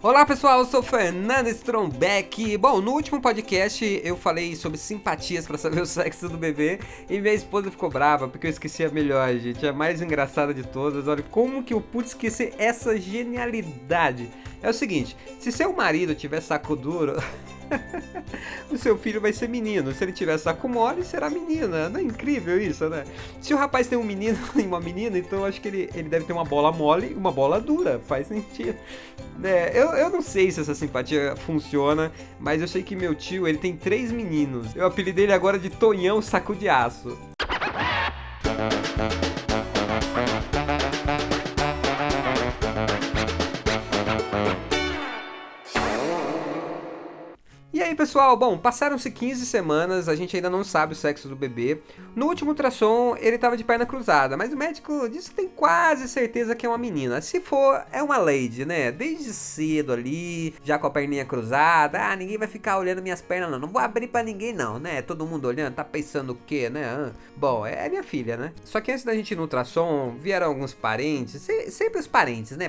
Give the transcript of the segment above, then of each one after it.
Olá pessoal, eu sou Fernando Strombeck. Bom, no último podcast eu falei sobre simpatias para saber o sexo do bebê e minha esposa ficou brava porque eu esqueci a melhor, gente, a mais engraçada de todas. Olha como que eu pude esquecer essa genialidade. É o seguinte, se seu marido tiver saco duro, o seu filho vai ser menino. Se ele tiver saco mole, será menina. Não é incrível isso, né? Se o rapaz tem um menino e uma menina, então acho que ele, ele deve ter uma bola mole e uma bola dura. Faz sentido. É, eu, eu não sei se essa simpatia funciona, mas eu sei que meu tio, ele tem três meninos. Eu apelidei ele agora de Tonhão Saco de Aço. Aí, pessoal? Bom, passaram-se 15 semanas, a gente ainda não sabe o sexo do bebê. No último ultrassom, ele tava de perna cruzada, mas o médico disse que tem quase certeza que é uma menina. Se for, é uma lady, né? Desde cedo ali, já com a perninha cruzada. Ah, ninguém vai ficar olhando minhas pernas, não. Não vou abrir para ninguém, não, né? Todo mundo olhando, tá pensando o quê, né? Bom, é minha filha, né? Só que antes da gente ir no ultrassom, vieram alguns parentes, sempre os parentes, né?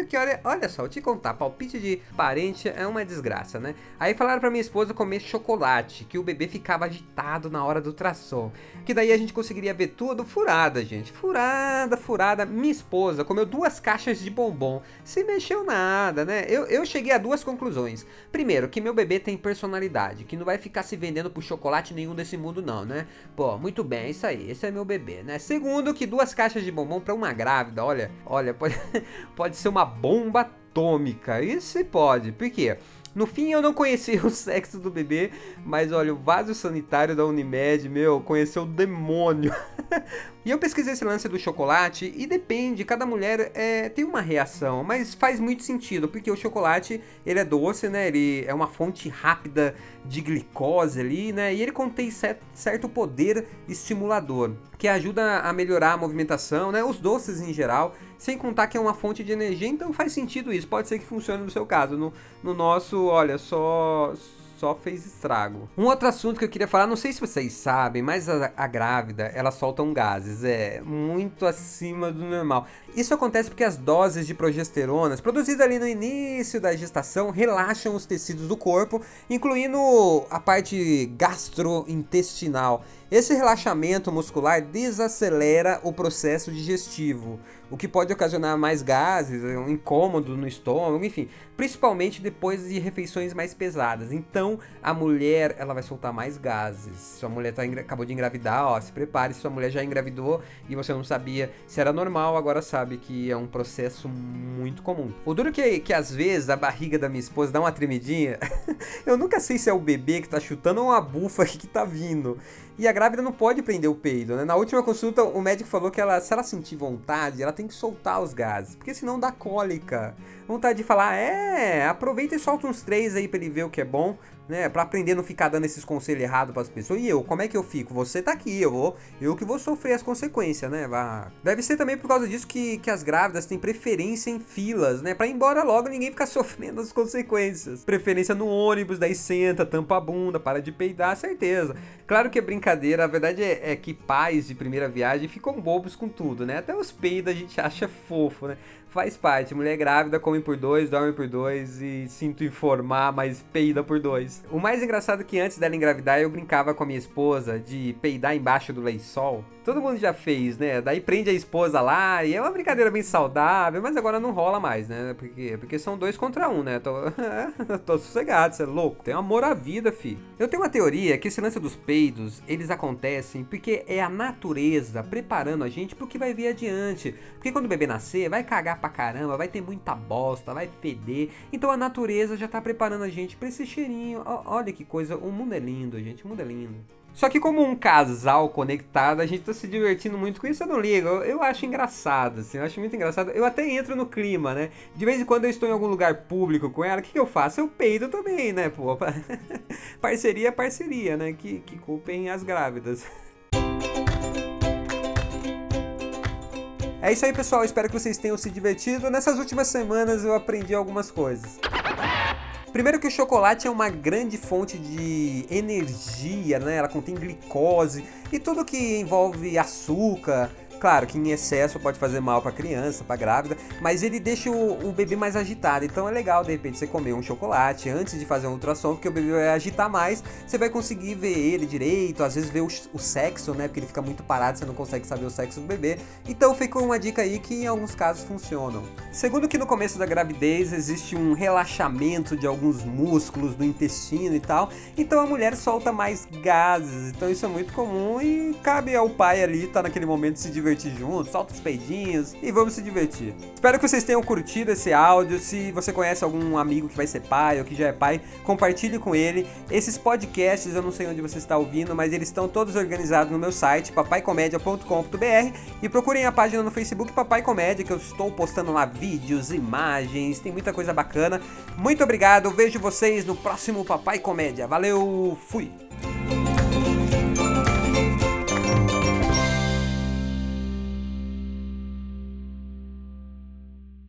Palpiteiro, que olha, olha só, vou te contar, palpite de parente é uma desgraça, né? Aí falaram pra minha esposa comer chocolate, que o bebê ficava agitado na hora do ultrassom. Que daí a gente conseguiria ver tudo furada, gente. Furada, furada. Minha esposa comeu duas caixas de bombom. Se mexeu nada, né? Eu, eu cheguei a duas conclusões. Primeiro, que meu bebê tem personalidade, que não vai ficar se vendendo por chocolate nenhum desse mundo, não, né? Pô, muito bem, isso aí. Esse é meu bebê, né? Segundo, que duas caixas de bombom pra uma grávida, olha, olha, pode, pode ser uma bomba atômica. Isso pode. Por quê? No fim, eu não conheci o sexo do bebê, mas olha, o vaso sanitário da Unimed, meu, conheceu o demônio. e eu pesquisei esse lance do chocolate e depende, cada mulher é, tem uma reação, mas faz muito sentido, porque o chocolate, ele é doce, né? Ele é uma fonte rápida de glicose ali, né? E ele contém certo poder estimulador, que ajuda a melhorar a movimentação, né? Os doces em geral, sem contar que é uma fonte de energia, então faz sentido isso. Pode ser que funcione no seu caso. No, no nosso, olha, só só fez estrago. Um outro assunto que eu queria falar, não sei se vocês sabem, mas a, a grávida, ela solta um gases, é muito acima do normal. Isso acontece porque as doses de progesteronas produzidas ali no início da gestação relaxam os tecidos do corpo, incluindo a parte gastrointestinal. Esse relaxamento muscular desacelera o processo digestivo, o que pode ocasionar mais gases, um incômodo no estômago, enfim, principalmente depois de refeições mais pesadas. Então, a mulher, ela vai soltar mais gases. Sua mulher tá, acabou de engravidar, ó, se prepare, sua mulher já engravidou e você não sabia se era normal, agora sabe que é um processo muito comum. O duro que, que às vezes a barriga da minha esposa dá uma tremidinha, eu nunca sei se é o bebê que tá chutando ou uma bufa que tá vindo. E a grávida não pode prender o peido, né? Na última consulta, o médico falou que ela, se ela sentir vontade, ela tem que soltar os gases, porque senão dá cólica. Vontade de falar, é, aproveita e solta uns três aí pra ele ver o que é bom né? Para aprender a não ficar dando esses conselhos errados para as pessoas. E eu, como é que eu fico? Você tá aqui, eu vou, eu que vou sofrer as consequências, né? Deve ser também por causa disso que, que as grávidas têm preferência em filas, né? Para ir embora logo ninguém ficar sofrendo as consequências. Preferência no ônibus, daí senta, tampa a bunda, para de peidar, certeza. Claro que é brincadeira, a verdade é, é que pais de primeira viagem ficam bobos com tudo, né? Até os peidos a gente acha fofo, né? faz parte. Mulher grávida come por dois, dorme por dois e sinto informar, mas peida por dois. O mais engraçado é que antes dela engravidar eu brincava com a minha esposa de peidar embaixo do lençol. Todo mundo já fez, né? Daí prende a esposa lá e é uma brincadeira bem saudável, mas agora não rola mais, né? Porque, porque são dois contra um, né? Tô, tô sossegado, você é louco. Tem amor à vida, fi. Eu tenho uma teoria que esse lance dos peidos, eles acontecem porque é a natureza preparando a gente pro que vai vir adiante. Porque quando o bebê nascer, vai cagar pra caramba, vai ter muita bosta, vai feder. Então a natureza já tá preparando a gente pra esse cheirinho. Olha que coisa, o mundo é lindo, gente, o mundo é lindo. Só que como um casal conectado, a gente tá se divertindo muito com isso, eu não ligo. Eu, eu, acho engraçado, assim, eu acho muito engraçado. Eu até entro no clima, né? De vez em quando eu estou em algum lugar público com ela, o que, que eu faço? Eu peido também, né, pô? parceria é parceria, né? Que, que culpem as grávidas. É isso aí, pessoal. Espero que vocês tenham se divertido. Nessas últimas semanas eu aprendi algumas coisas. Primeiro que o chocolate é uma grande fonte de energia, né? Ela contém glicose e tudo que envolve açúcar Claro que em excesso pode fazer mal para criança, para grávida, mas ele deixa o, o, bebê mais agitado. Então é legal de repente você comer um chocolate antes de fazer um ultrassom, porque o bebê vai agitar mais, você vai conseguir ver ele direito, às vezes ver o, o sexo, né? Porque ele fica muito parado, você não consegue saber o sexo do bebê. Então ficou uma dica aí que em alguns casos funcionam. Segundo que no começo da gravidez existe um relaxamento de alguns músculos do intestino e tal, então a mulher solta mais gases. Então isso é muito comum e cabe ao pai ali estar tá naquele momento se divertir junto, solta os peidinhos e vamos se divertir. Espero que vocês tenham curtido esse áudio. Se você conhece algum amigo que vai ser pai ou que já é pai, compartilhe com ele. Esses podcasts, eu não sei onde você está ouvindo, mas eles estão todos organizados no meu site, papaicomédia.com.br e procurem a página no Facebook Papai Comédia, que eu estou postando lá vídeos, imagens, tem muita coisa bacana. Muito obrigado, vejo vocês no próximo Papai Comédia. Valeu, fui!